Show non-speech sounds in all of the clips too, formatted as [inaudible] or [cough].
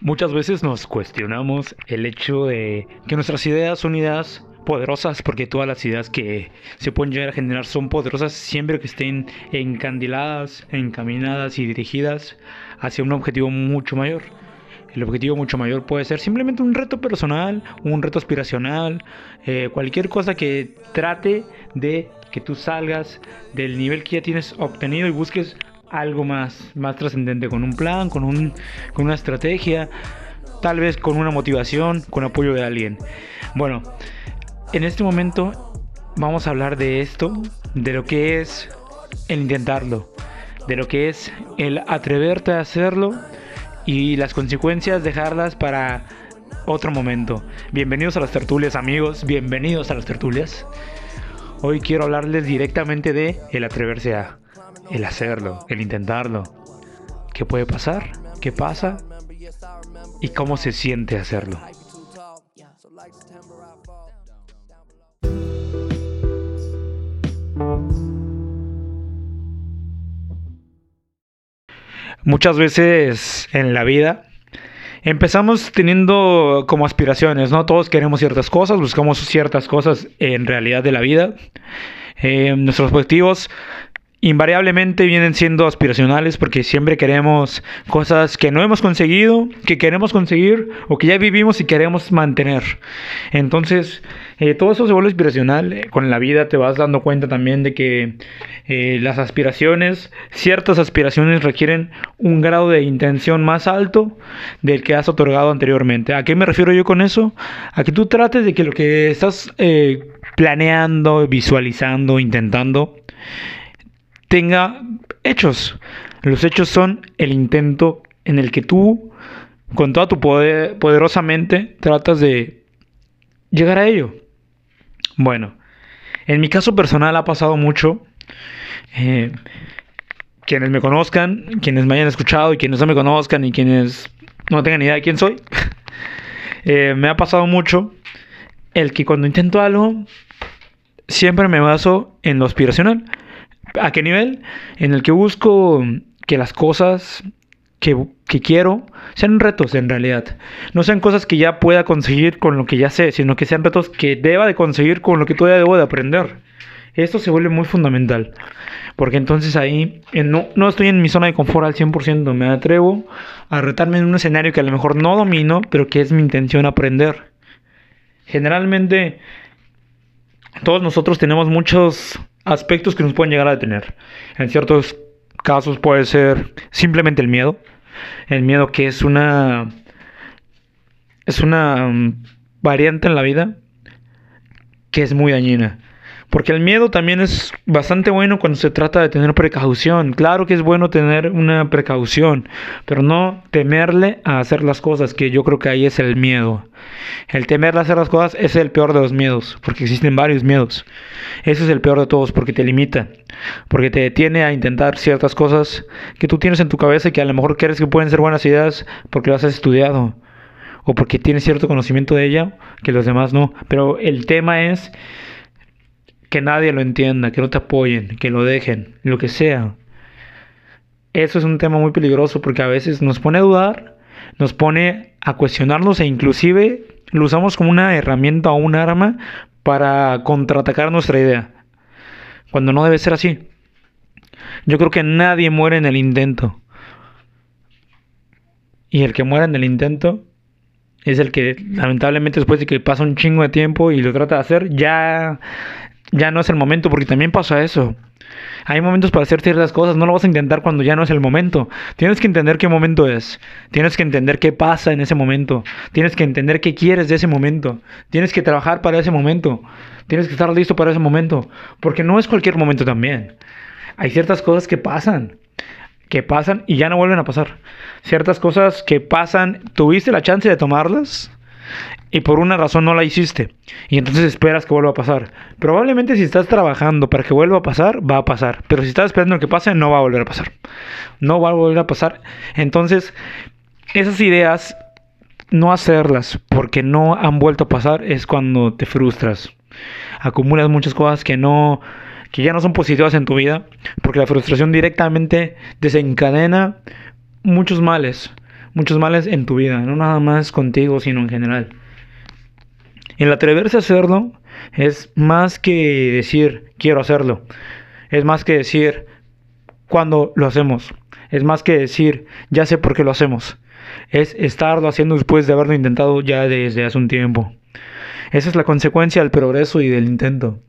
Muchas veces nos cuestionamos el hecho de que nuestras ideas son ideas poderosas, porque todas las ideas que se pueden llegar a generar son poderosas siempre que estén encandiladas, encaminadas y dirigidas hacia un objetivo mucho mayor. El objetivo mucho mayor puede ser simplemente un reto personal, un reto aspiracional, eh, cualquier cosa que trate de que tú salgas del nivel que ya tienes obtenido y busques algo más, más trascendente, con un plan, con, un, con una estrategia, tal vez con una motivación, con apoyo de alguien. Bueno, en este momento vamos a hablar de esto, de lo que es el intentarlo, de lo que es el atreverte a hacerlo y las consecuencias dejarlas para otro momento. Bienvenidos a las tertulias amigos, bienvenidos a las tertulias. Hoy quiero hablarles directamente de el atreverse a el hacerlo, el intentarlo. ¿Qué puede pasar? ¿Qué pasa? ¿Y cómo se siente hacerlo? Muchas veces en la vida empezamos teniendo como aspiraciones, ¿no? Todos queremos ciertas cosas, buscamos ciertas cosas en realidad de la vida. Eh, nuestros objetivos invariablemente vienen siendo aspiracionales porque siempre queremos cosas que no hemos conseguido, que queremos conseguir o que ya vivimos y queremos mantener. Entonces, eh, todo eso se vuelve aspiracional. Eh, con la vida te vas dando cuenta también de que eh, las aspiraciones, ciertas aspiraciones requieren un grado de intención más alto del que has otorgado anteriormente. ¿A qué me refiero yo con eso? A que tú trates de que lo que estás planeando, visualizando, intentando, tenga hechos. Los hechos son el intento en el que tú, con toda tu poder, poderosamente, tratas de llegar a ello. Bueno, en mi caso personal ha pasado mucho. Eh, quienes me conozcan, quienes me hayan escuchado y quienes no me conozcan y quienes no tengan idea de quién soy, [laughs] eh, me ha pasado mucho el que cuando intento algo, siempre me baso en lo aspiracional. ¿A qué nivel? En el que busco que las cosas que, quiero sean retos en realidad. No sean cosas que ya pueda conseguir con lo que ya sé, sino que sean retos que deba de conseguir con lo que todavía debo de aprender. Esto se vuelve muy fundamental. Porque entonces ahí eh, no, no estoy en mi zona de confort al 100%. Me atrevo a retarme en un escenario que a lo mejor no domino, pero que es mi intención aprender. Generalmente todos nosotros tenemos muchos aspectos que nos pueden llegar a detener. En ciertos casos puede ser simplemente el miedo. El miedo que es una es una mm, variante en la vida que es muy dañina. Porque el miedo también es bastante bueno cuando se trata de tener precaución. Claro que es bueno tener una precaución, pero no temerle a hacer las cosas, que yo creo que ahí es el miedo. El temerle a hacer las cosas es el peor de los miedos, porque existen varios miedos. Ese es el peor de todos, porque te limita, porque te detiene a intentar ciertas cosas que tú tienes en tu cabeza y que a lo mejor crees que pueden ser buenas ideas porque las has estudiado o porque tienes cierto conocimiento de ella que los demás no. Pero el tema es que nadie lo entienda, que no te apoyen, que lo dejen, lo que sea. Eso es un tema muy peligroso porque a veces nos pone a dudar, nos pone a cuestionarnos e inclusive lo usamos como una herramienta o un arma para contraatacar nuestra idea. Cuando no debe ser así. Yo creo que nadie muere en el intento. Y el que muere en el intento es el que lamentablemente después de que pasa un chingo de tiempo y lo trata de hacer, ya ya no es el momento, porque también pasa eso. Hay momentos para hacer ciertas cosas, no lo vas a intentar cuando ya no es el momento. Tienes que entender qué momento es. Tienes que entender qué pasa en ese momento. Tienes que entender qué quieres de ese momento. Tienes que trabajar para ese momento. Tienes que estar listo para ese momento. Porque no es cualquier momento también. Hay ciertas cosas que pasan. Que pasan y ya no vuelven a pasar. Ciertas cosas que pasan, tuviste la chance de tomarlas y por una razón no la hiciste y entonces esperas que vuelva a pasar. Probablemente si estás trabajando para que vuelva a pasar, va a pasar, pero si estás esperando que pase, no va a volver a pasar. No va a volver a pasar. Entonces, esas ideas no hacerlas porque no han vuelto a pasar es cuando te frustras. Acumulas muchas cosas que no que ya no son positivas en tu vida, porque la frustración directamente desencadena muchos males muchos males en tu vida, no nada más contigo, sino en general. El atreverse a hacerlo es más que decir quiero hacerlo, es más que decir cuando lo hacemos, es más que decir ya sé por qué lo hacemos, es estarlo haciendo después de haberlo intentado ya desde hace un tiempo. Esa es la consecuencia del progreso y del intento.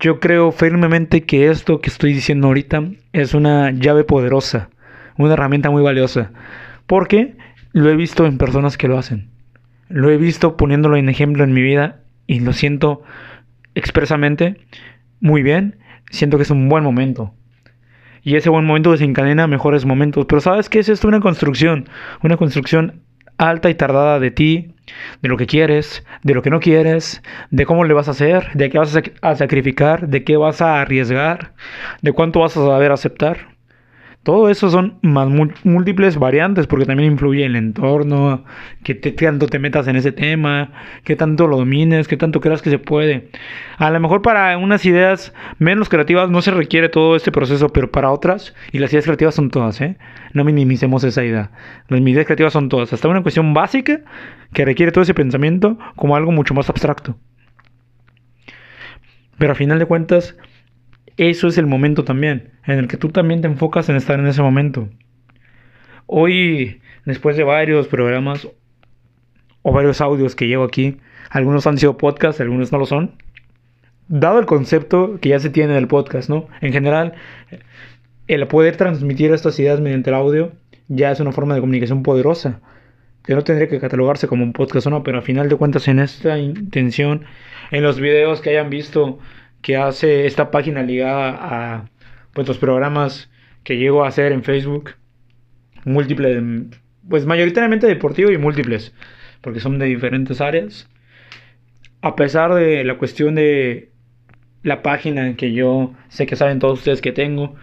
Yo creo firmemente que esto que estoy diciendo ahorita es una llave poderosa, una herramienta muy valiosa, porque lo he visto en personas que lo hacen. Lo he visto poniéndolo en ejemplo en mi vida y lo siento expresamente muy bien. Siento que es un buen momento. Y ese buen momento desencadena mejores momentos. Pero ¿sabes qué es esto? Una construcción. Una construcción alta y tardada de ti, de lo que quieres, de lo que no quieres, de cómo le vas a hacer, de qué vas a sacrificar, de qué vas a arriesgar, de cuánto vas a saber aceptar. Todo eso son más múltiples variantes porque también influye el entorno, que tanto te metas en ese tema, que tanto lo domines, que tanto creas que se puede. A lo mejor para unas ideas menos creativas no se requiere todo este proceso, pero para otras, y las ideas creativas son todas, ¿eh? No minimicemos esa idea. Las ideas creativas son todas. Hasta una cuestión básica que requiere todo ese pensamiento como algo mucho más abstracto. Pero a final de cuentas, eso es el momento también, en el que tú también te enfocas en estar en ese momento. Hoy, después de varios programas o varios audios que llevo aquí, algunos han sido podcasts, algunos no lo son, dado el concepto que ya se tiene del podcast, ¿no? En general, el poder transmitir estas ideas mediante el audio ya es una forma de comunicación poderosa, que no tendría que catalogarse como un podcast o no, pero a final de cuentas en esta intención, en los videos que hayan visto que hace esta página ligada a pues, los programas que llego a hacer en Facebook. Múltiples, pues mayoritariamente deportivo y múltiples, porque son de diferentes áreas. A pesar de la cuestión de la página que yo sé que saben todos ustedes que tengo,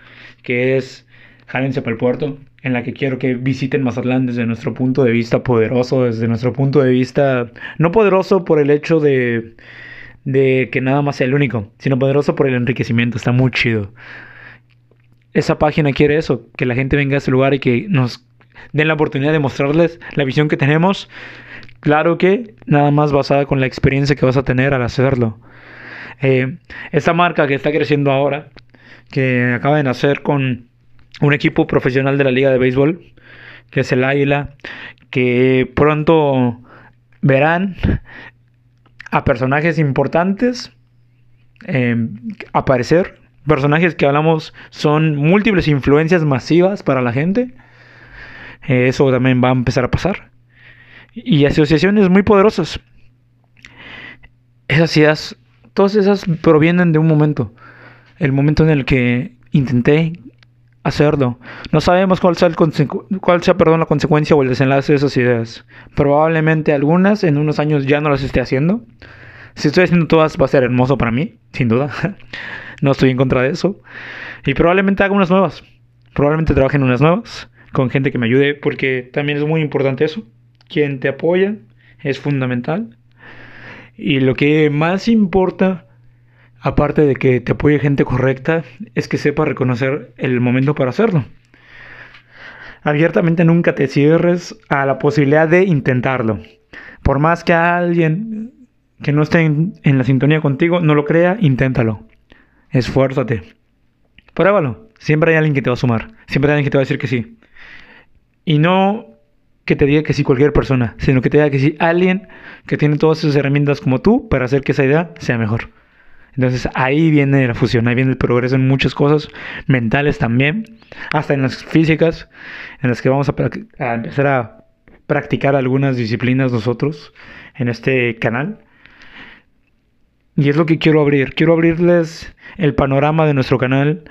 que es Jálense para el puerto, en la que quiero que visiten Mazatlán desde nuestro punto de vista poderoso, desde nuestro punto de vista no poderoso por el hecho de de que nada más sea el único, sino poderoso por el enriquecimiento. Está muy chido. Esa página quiere eso, que la gente venga a ese lugar y que nos den la oportunidad de mostrarles la visión que tenemos. Claro que nada más basada con la experiencia que vas a tener al hacerlo. Eh, esta marca que está creciendo ahora, que acaba de nacer con un equipo profesional de la Liga de Béisbol, que es el Águila, que pronto verán a personajes importantes eh, aparecer. Personajes que hablamos son múltiples influencias masivas para la gente. Eh, eso también va a empezar a pasar. Y asociaciones muy poderosas. Esas ideas, todas esas provienen de un momento. El momento en el que intenté hacerlo. No sabemos cuál sea, el cuál sea perdón, la consecuencia o el desenlace de esas ideas. Probablemente algunas en unos años ya no las esté haciendo. Si estoy haciendo todas va a ser hermoso para mí, sin duda. [laughs] no estoy en contra de eso. Y probablemente haga unas nuevas. Probablemente trabaje en unas nuevas con gente que me ayude porque también es muy importante eso. Quien te apoya es fundamental. Y lo que más importa aparte de que te apoye gente correcta, es que sepa reconocer el momento para hacerlo. Abiertamente nunca te cierres a la posibilidad de intentarlo. Por más que alguien que no esté en, la sintonía contigo no lo crea, inténtalo. Esfuérzate. Pruébalo. Siempre hay alguien que te va a sumar. Siempre hay alguien que te va a decir que sí. Y no que te diga que sí cualquier persona, sino que te diga que sí alguien que tiene todas esas herramientas como tú para hacer que esa idea sea mejor. Entonces ahí viene la fusión, ahí viene el progreso en muchas cosas, mentales también, hasta en las físicas, en las que vamos a, empezar a practicar algunas disciplinas nosotros en este canal. Y es lo que quiero abrir, quiero abrirles el panorama de nuestro canal,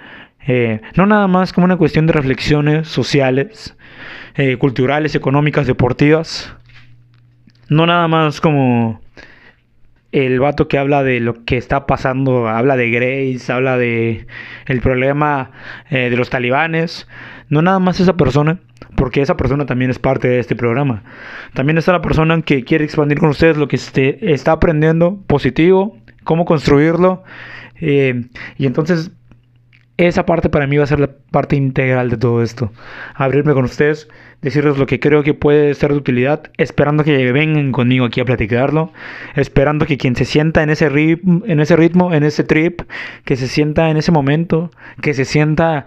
eh, no nada más como una cuestión de reflexiones sociales, eh, culturales, económicas, deportivas, no nada más como el vato que habla de lo que está pasando, habla de Grace, habla de el problema eh, de los talibanes. No nada más esa persona, porque esa persona también es parte de este programa. También está la persona que quiere expandir con ustedes lo que este, está aprendiendo positivo, cómo construirlo. Eh, y entonces esa parte para mí va a ser la parte integral de todo esto. Abrirme con ustedes decirles lo que creo que puede ser de utilidad, esperando que vengan conmigo aquí a platicarlo, esperando que quien se sienta en ese, ritmo, en ese ritmo, en ese trip, que se sienta en ese momento, que se sienta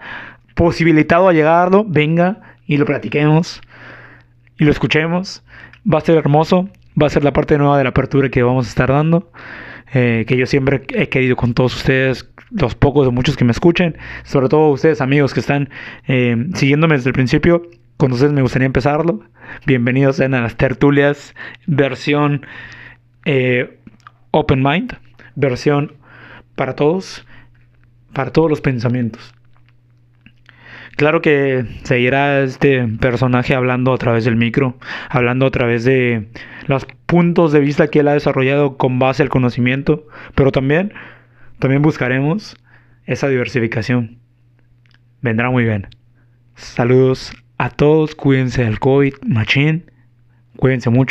posibilitado a llegarlo, venga y lo platiquemos y lo escuchemos. Va a ser hermoso, va a ser la parte nueva de la apertura que vamos a estar dando, eh, que yo siempre he querido con todos ustedes, los pocos o muchos que me escuchen, sobre todo ustedes amigos que están eh, siguiéndome desde el principio, con me gustaría empezarlo. Bienvenidos a las tertulias, versión eh, Open Mind, versión para todos, para todos los pensamientos. Claro que seguirá este personaje hablando a través del micro, hablando a través de los puntos de vista que él ha desarrollado con base al conocimiento, pero también, también buscaremos esa diversificación. Vendrá muy bien. Saludos a todos, cuídense del COVID, machín, cuídense mucho.